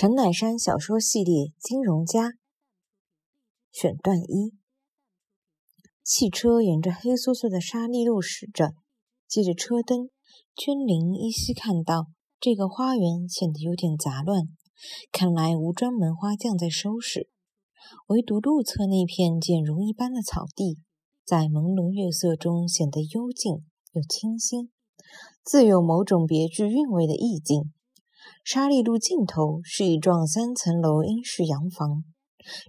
陈乃山小说系列《金融家》选段一：汽车沿着黑黢黢的沙砾路驶着，借着车灯，君临依稀看到这个花园显得有点杂乱，看来无专门花匠在收拾。唯独路侧那片剪绒一般的草地，在朦胧月色中显得幽静又清新，自有某种别具韵味的意境。沙利路尽头是一幢三层楼英式洋房，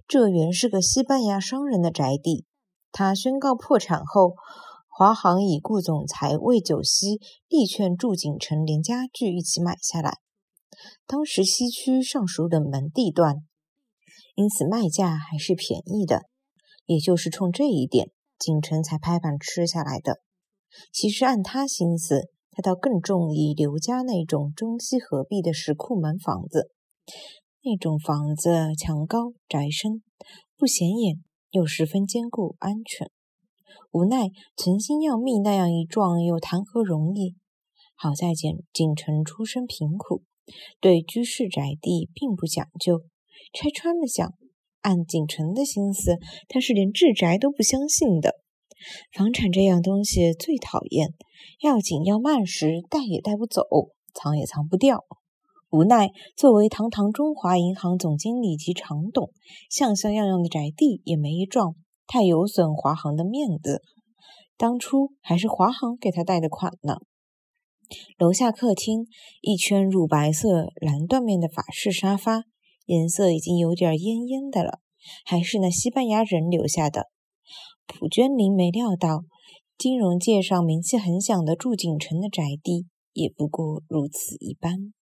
这原是个西班牙商人的宅地。他宣告破产后，华航已故总裁魏九溪力劝祝景城连家具一起买下来。当时西区尚属冷门地段，因此卖价还是便宜的。也就是冲这一点，景城才拍板吃下来的。其实按他心思。他倒更中意刘家那种中西合璧的石库门房子，那种房子墙高宅深，不显眼又十分坚固安全。无奈存心要觅那样一幢，又谈何容易？好在景景城出身贫苦，对居室宅地并不讲究。拆穿了想，按景城的心思，他是连置宅都不相信的。房产这样东西最讨厌，要紧要慢时带也带不走，藏也藏不掉。无奈作为堂堂中华银行总经理及常董，像像样样的宅地也没一幢，太有损华行的面子。当初还是华行给他贷的款呢。楼下客厅一圈乳白色蓝缎面的法式沙发，颜色已经有点蔫蔫的了，还是那西班牙人留下的。蒲娟玲没料到，金融界上名气很响的祝锦城的宅地也不过如此一般。